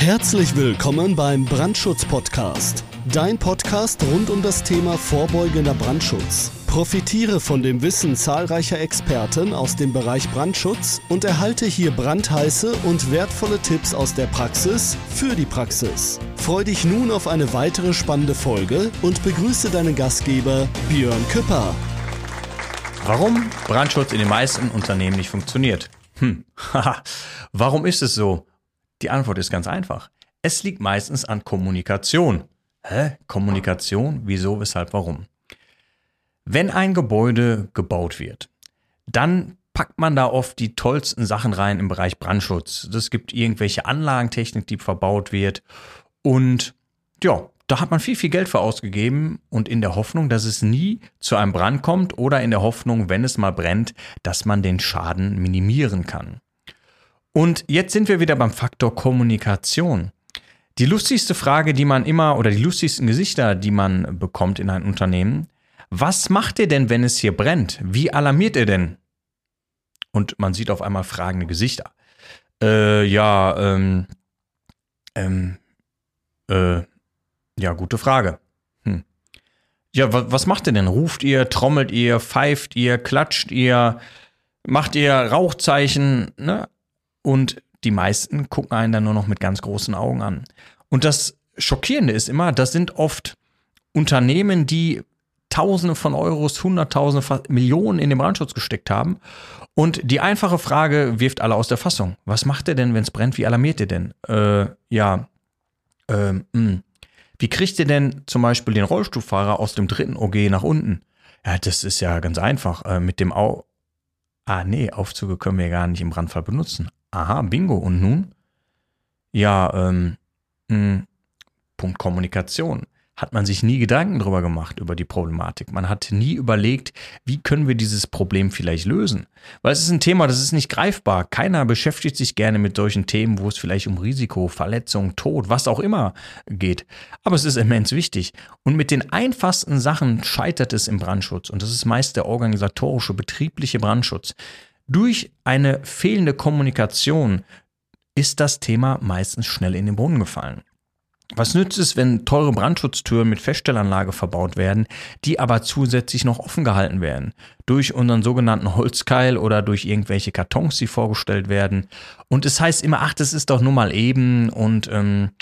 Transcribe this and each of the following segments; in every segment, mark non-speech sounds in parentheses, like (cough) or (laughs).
Herzlich willkommen beim Brandschutz-Podcast. Dein Podcast rund um das Thema vorbeugender Brandschutz. Profitiere von dem Wissen zahlreicher Experten aus dem Bereich Brandschutz und erhalte hier brandheiße und wertvolle Tipps aus der Praxis für die Praxis. Freu dich nun auf eine weitere spannende Folge und begrüße deinen Gastgeber Björn Küpper. Warum Brandschutz in den meisten Unternehmen nicht funktioniert? Hm, (laughs) haha, warum ist es so? Die Antwort ist ganz einfach. Es liegt meistens an Kommunikation. Hä? Kommunikation? Wieso, weshalb, warum? Wenn ein Gebäude gebaut wird, dann packt man da oft die tollsten Sachen rein im Bereich Brandschutz. Es gibt irgendwelche Anlagentechnik, die verbaut wird. Und ja, da hat man viel, viel Geld für ausgegeben und in der Hoffnung, dass es nie zu einem Brand kommt oder in der Hoffnung, wenn es mal brennt, dass man den Schaden minimieren kann. Und jetzt sind wir wieder beim Faktor Kommunikation. Die lustigste Frage, die man immer, oder die lustigsten Gesichter, die man bekommt in einem Unternehmen, was macht ihr denn, wenn es hier brennt? Wie alarmiert ihr denn? Und man sieht auf einmal fragende Gesichter. Äh, ja, ähm, ähm, äh, ja, gute Frage. Hm. Ja, was, was macht ihr denn? Ruft ihr, trommelt ihr, pfeift ihr, klatscht ihr, macht ihr Rauchzeichen, ne? Und die meisten gucken einen dann nur noch mit ganz großen Augen an. Und das Schockierende ist immer, das sind oft Unternehmen, die Tausende von Euros, Hunderttausende, Millionen in den Brandschutz gesteckt haben. Und die einfache Frage wirft alle aus der Fassung. Was macht ihr denn, wenn es brennt? Wie alarmiert ihr denn? Äh, ja, äh, mh. Hm. Wie kriegt ihr denn zum Beispiel den Rollstuhlfahrer aus dem dritten OG nach unten? Ja, das ist ja ganz einfach. Äh, mit dem Au. Ah, nee, Aufzüge können wir gar nicht im Brandfall benutzen. Aha, Bingo. Und nun? Ja, ähm, mh, hm, Punkt Kommunikation. Hat man sich nie Gedanken darüber gemacht, über die Problematik. Man hat nie überlegt, wie können wir dieses Problem vielleicht lösen. Weil es ist ein Thema, das ist nicht greifbar. Keiner beschäftigt sich gerne mit solchen Themen, wo es vielleicht um Risiko, Verletzung, Tod, was auch immer geht. Aber es ist immens wichtig. Und mit den einfachsten Sachen scheitert es im Brandschutz. Und das ist meist der organisatorische, betriebliche Brandschutz. Durch eine fehlende Kommunikation ist das Thema meistens schnell in den Brunnen gefallen. Was nützt es, wenn teure Brandschutztüren mit Feststellanlage verbaut werden, die aber zusätzlich noch offen gehalten werden? Durch unseren sogenannten Holzkeil oder durch irgendwelche Kartons, die vorgestellt werden. Und es heißt immer, ach, das ist doch nur mal eben und ähm,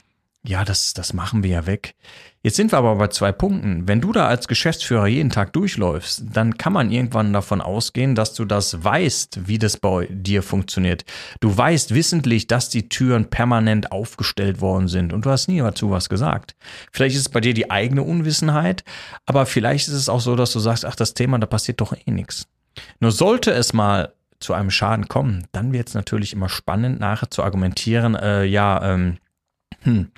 ja, das, das machen wir ja weg. Jetzt sind wir aber bei zwei Punkten. Wenn du da als Geschäftsführer jeden Tag durchläufst, dann kann man irgendwann davon ausgehen, dass du das weißt, wie das bei dir funktioniert. Du weißt wissentlich, dass die Türen permanent aufgestellt worden sind und du hast nie dazu was gesagt. Vielleicht ist es bei dir die eigene Unwissenheit, aber vielleicht ist es auch so, dass du sagst, ach, das Thema, da passiert doch eh nichts. Nur sollte es mal zu einem Schaden kommen, dann wird es natürlich immer spannend, nachher zu argumentieren, äh, ja, ähm, hm,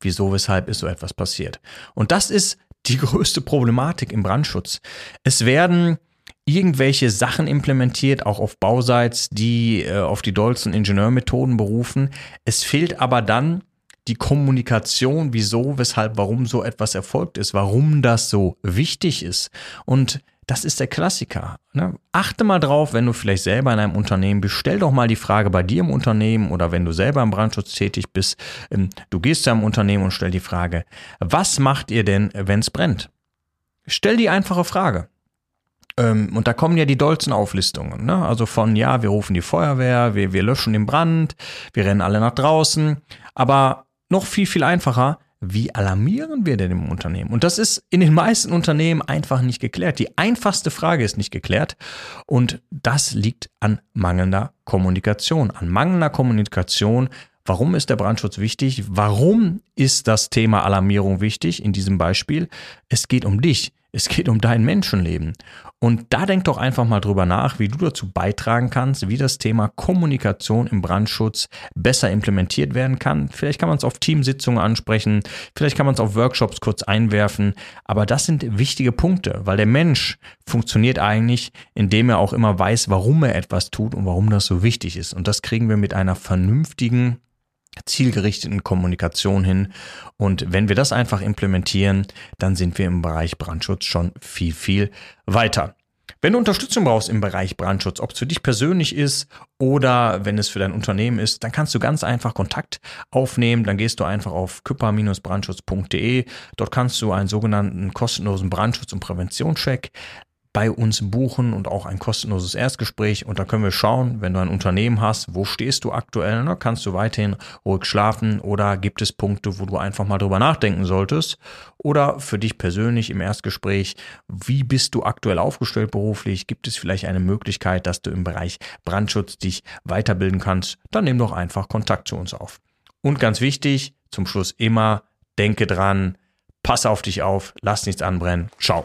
wieso, weshalb ist so etwas passiert. Und das ist die (laughs) größte Problematik im Brandschutz. Es werden irgendwelche Sachen implementiert, auch auf Bauseits, die äh, auf die dollsten Ingenieurmethoden berufen. Es fehlt aber dann die Kommunikation, wieso, weshalb, warum so etwas erfolgt ist, warum das so wichtig ist. Und das ist der Klassiker. Ne? Achte mal drauf, wenn du vielleicht selber in einem Unternehmen bist, stell doch mal die Frage bei dir im Unternehmen oder wenn du selber im Brandschutz tätig bist, ähm, du gehst zu einem Unternehmen und stell die Frage, was macht ihr denn, wenn es brennt? Stell die einfache Frage. Ähm, und da kommen ja die dollsten Auflistungen. Ne? Also von, ja, wir rufen die Feuerwehr, wir, wir löschen den Brand, wir rennen alle nach draußen. Aber noch viel, viel einfacher, wie alarmieren wir denn im Unternehmen? Und das ist in den meisten Unternehmen einfach nicht geklärt. Die einfachste Frage ist nicht geklärt und das liegt an mangelnder Kommunikation. An mangelnder Kommunikation. Warum ist der Brandschutz wichtig? Warum ist das Thema Alarmierung wichtig in diesem Beispiel? Es geht um dich. Es geht um dein Menschenleben. Und da denk doch einfach mal drüber nach, wie du dazu beitragen kannst, wie das Thema Kommunikation im Brandschutz besser implementiert werden kann. Vielleicht kann man es auf Teamsitzungen ansprechen, vielleicht kann man es auf Workshops kurz einwerfen, aber das sind wichtige Punkte, weil der Mensch funktioniert eigentlich, indem er auch immer weiß, warum er etwas tut und warum das so wichtig ist. Und das kriegen wir mit einer vernünftigen zielgerichteten Kommunikation hin. Und wenn wir das einfach implementieren, dann sind wir im Bereich Brandschutz schon viel, viel weiter. Wenn du Unterstützung brauchst im Bereich Brandschutz, ob es für dich persönlich ist oder wenn es für dein Unternehmen ist, dann kannst du ganz einfach Kontakt aufnehmen. Dann gehst du einfach auf küpper-brandschutz.de. Dort kannst du einen sogenannten kostenlosen Brandschutz- und Präventionscheck bei uns buchen und auch ein kostenloses Erstgespräch. Und da können wir schauen, wenn du ein Unternehmen hast, wo stehst du aktuell? Ne? Kannst du weiterhin ruhig schlafen oder gibt es Punkte, wo du einfach mal drüber nachdenken solltest? Oder für dich persönlich im Erstgespräch, wie bist du aktuell aufgestellt beruflich? Gibt es vielleicht eine Möglichkeit, dass du im Bereich Brandschutz dich weiterbilden kannst? Dann nimm doch einfach Kontakt zu uns auf. Und ganz wichtig, zum Schluss immer, denke dran, pass auf dich auf, lass nichts anbrennen. Ciao.